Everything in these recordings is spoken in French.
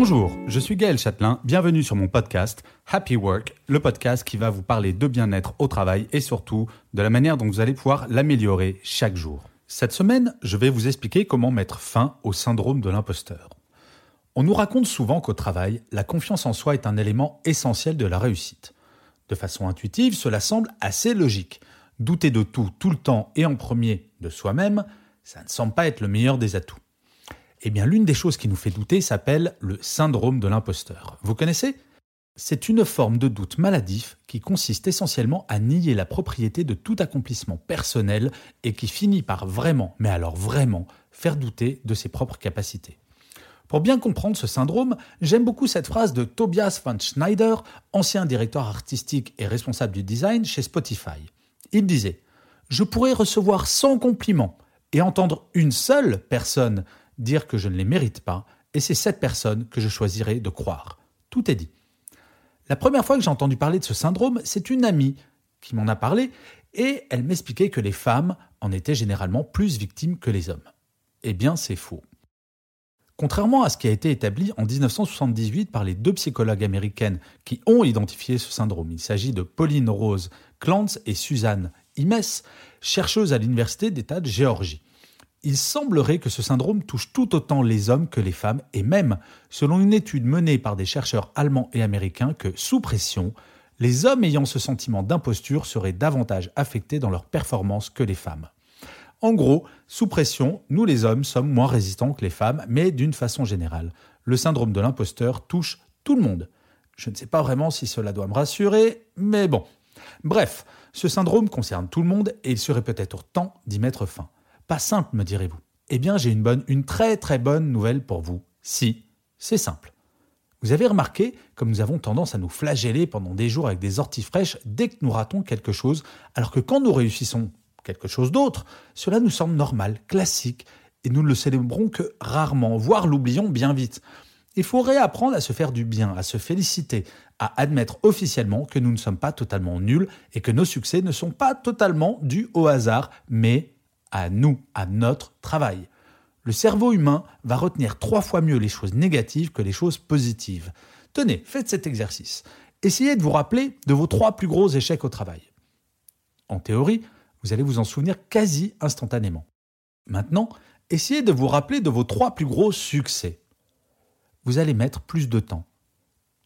Bonjour, je suis Gaël Châtelain, bienvenue sur mon podcast Happy Work, le podcast qui va vous parler de bien-être au travail et surtout de la manière dont vous allez pouvoir l'améliorer chaque jour. Cette semaine, je vais vous expliquer comment mettre fin au syndrome de l'imposteur. On nous raconte souvent qu'au travail, la confiance en soi est un élément essentiel de la réussite. De façon intuitive, cela semble assez logique. Douter de tout, tout le temps et en premier de soi-même, ça ne semble pas être le meilleur des atouts. Eh bien, l'une des choses qui nous fait douter s'appelle le syndrome de l'imposteur. Vous connaissez? C'est une forme de doute maladif qui consiste essentiellement à nier la propriété de tout accomplissement personnel et qui finit par vraiment, mais alors vraiment, faire douter de ses propres capacités. Pour bien comprendre ce syndrome, j'aime beaucoup cette phrase de Tobias von Schneider, ancien directeur artistique et responsable du design chez Spotify. Il disait Je pourrais recevoir 100 compliments et entendre une seule personne dire que je ne les mérite pas, et c'est cette personne que je choisirai de croire. Tout est dit. La première fois que j'ai entendu parler de ce syndrome, c'est une amie qui m'en a parlé, et elle m'expliquait que les femmes en étaient généralement plus victimes que les hommes. Eh bien, c'est faux. Contrairement à ce qui a été établi en 1978 par les deux psychologues américaines qui ont identifié ce syndrome, il s'agit de Pauline Rose Clance et Suzanne Imes, chercheuses à l'Université d'État de Géorgie. Il semblerait que ce syndrome touche tout autant les hommes que les femmes, et même, selon une étude menée par des chercheurs allemands et américains, que sous pression, les hommes ayant ce sentiment d'imposture seraient davantage affectés dans leur performance que les femmes. En gros, sous pression, nous les hommes sommes moins résistants que les femmes, mais d'une façon générale, le syndrome de l'imposteur touche tout le monde. Je ne sais pas vraiment si cela doit me rassurer, mais bon. Bref, ce syndrome concerne tout le monde et il serait peut-être temps d'y mettre fin. Pas simple, me direz-vous. Eh bien, j'ai une bonne, une très très bonne nouvelle pour vous. Si, c'est simple. Vous avez remarqué comme nous avons tendance à nous flageller pendant des jours avec des orties fraîches dès que nous ratons quelque chose, alors que quand nous réussissons quelque chose d'autre, cela nous semble normal, classique, et nous ne le célébrons que rarement, voire l'oublions bien vite. Il faut réapprendre à se faire du bien, à se féliciter, à admettre officiellement que nous ne sommes pas totalement nuls et que nos succès ne sont pas totalement dus au hasard, mais à nous, à notre travail. Le cerveau humain va retenir trois fois mieux les choses négatives que les choses positives. Tenez, faites cet exercice. Essayez de vous rappeler de vos trois plus gros échecs au travail. En théorie, vous allez vous en souvenir quasi instantanément. Maintenant, essayez de vous rappeler de vos trois plus gros succès. Vous allez mettre plus de temps.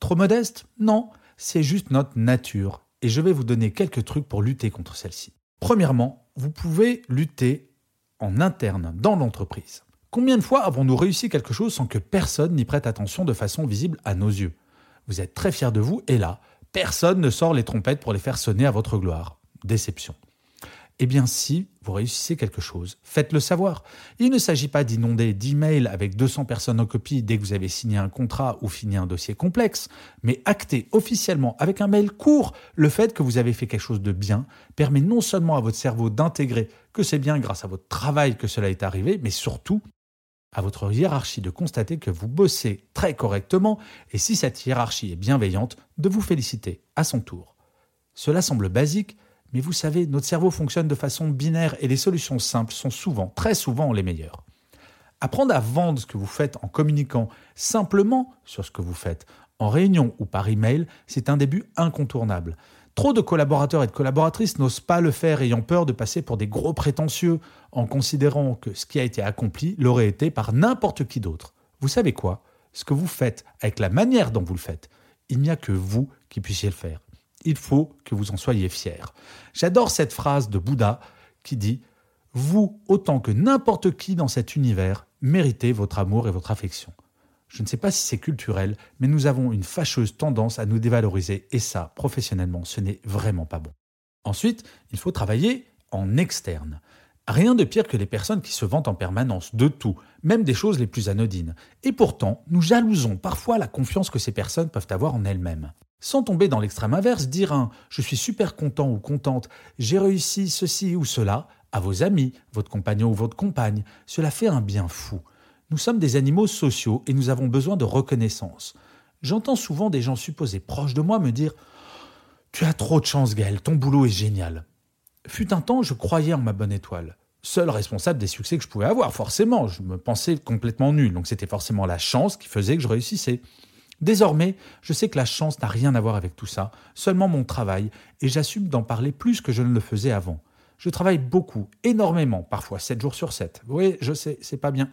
Trop modeste? Non, c'est juste notre nature, et je vais vous donner quelques trucs pour lutter contre celle-ci. Premièrement, vous pouvez lutter en interne dans l'entreprise. Combien de fois avons-nous réussi quelque chose sans que personne n'y prête attention de façon visible à nos yeux? Vous êtes très fier de vous et là, personne ne sort les trompettes pour les faire sonner à votre gloire. Déception. Eh bien, si vous réussissez quelque chose, faites-le savoir. Il ne s'agit pas d'inonder d'emails avec 200 personnes en copie dès que vous avez signé un contrat ou fini un dossier complexe, mais acter officiellement avec un mail court le fait que vous avez fait quelque chose de bien permet non seulement à votre cerveau d'intégrer que c'est bien grâce à votre travail que cela est arrivé, mais surtout à votre hiérarchie de constater que vous bossez très correctement et si cette hiérarchie est bienveillante, de vous féliciter à son tour. Cela semble basique, mais vous savez, notre cerveau fonctionne de façon binaire et les solutions simples sont souvent, très souvent, les meilleures. Apprendre à vendre ce que vous faites en communiquant simplement sur ce que vous faites, en réunion ou par email, c'est un début incontournable. Trop de collaborateurs et de collaboratrices n'osent pas le faire ayant peur de passer pour des gros prétentieux en considérant que ce qui a été accompli l'aurait été par n'importe qui d'autre. Vous savez quoi? Ce que vous faites avec la manière dont vous le faites, il n'y a que vous qui puissiez le faire il faut que vous en soyez fiers. J'adore cette phrase de Bouddha qui dit Vous, autant que n'importe qui dans cet univers, méritez votre amour et votre affection. Je ne sais pas si c'est culturel, mais nous avons une fâcheuse tendance à nous dévaloriser, et ça, professionnellement, ce n'est vraiment pas bon. Ensuite, il faut travailler en externe. Rien de pire que les personnes qui se vantent en permanence de tout, même des choses les plus anodines. Et pourtant, nous jalousons parfois la confiance que ces personnes peuvent avoir en elles-mêmes. Sans tomber dans l'extrême inverse, dire un je suis super content ou contente, j'ai réussi ceci ou cela à vos amis, votre compagnon ou votre compagne, cela fait un bien fou. Nous sommes des animaux sociaux et nous avons besoin de reconnaissance. J'entends souvent des gens supposés proches de moi me dire Tu as trop de chance, Gaël, ton boulot est génial. Fut un temps, je croyais en ma bonne étoile. Seul responsable des succès que je pouvais avoir, forcément. Je me pensais complètement nul, donc c'était forcément la chance qui faisait que je réussissais. Désormais, je sais que la chance n'a rien à voir avec tout ça, seulement mon travail, et j'assume d'en parler plus que je ne le faisais avant. Je travaille beaucoup, énormément, parfois 7 jours sur 7. Oui, je sais, c'est pas bien.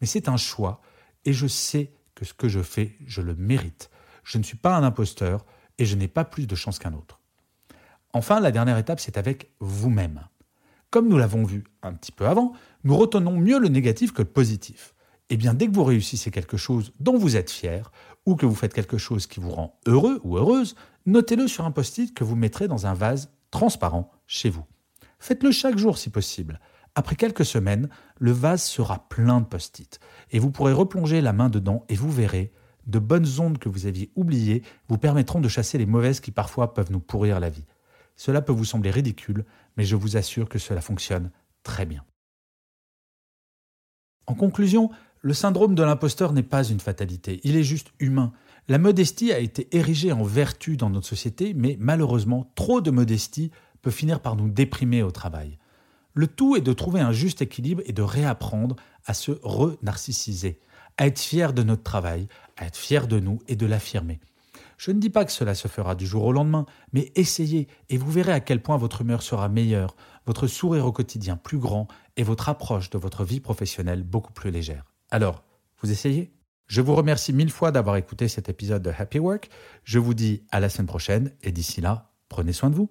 Mais c'est un choix, et je sais que ce que je fais, je le mérite. Je ne suis pas un imposteur, et je n'ai pas plus de chance qu'un autre. Enfin, la dernière étape, c'est avec vous-même. Comme nous l'avons vu un petit peu avant, nous retenons mieux le négatif que le positif. Eh bien, dès que vous réussissez quelque chose dont vous êtes fier, ou que vous faites quelque chose qui vous rend heureux ou heureuse, notez-le sur un post-it que vous mettrez dans un vase transparent chez vous. Faites-le chaque jour si possible. Après quelques semaines, le vase sera plein de post-it, et vous pourrez replonger la main dedans et vous verrez, de bonnes ondes que vous aviez oubliées vous permettront de chasser les mauvaises qui parfois peuvent nous pourrir la vie. Cela peut vous sembler ridicule, mais je vous assure que cela fonctionne très bien. En conclusion, le syndrome de l'imposteur n'est pas une fatalité, il est juste humain. La modestie a été érigée en vertu dans notre société, mais malheureusement, trop de modestie peut finir par nous déprimer au travail. Le tout est de trouver un juste équilibre et de réapprendre à se re-narcissiser, à être fier de notre travail, à être fier de nous et de l'affirmer. Je ne dis pas que cela se fera du jour au lendemain, mais essayez et vous verrez à quel point votre humeur sera meilleure, votre sourire au quotidien plus grand et votre approche de votre vie professionnelle beaucoup plus légère. Alors, vous essayez Je vous remercie mille fois d'avoir écouté cet épisode de Happy Work. Je vous dis à la semaine prochaine et d'ici là, prenez soin de vous.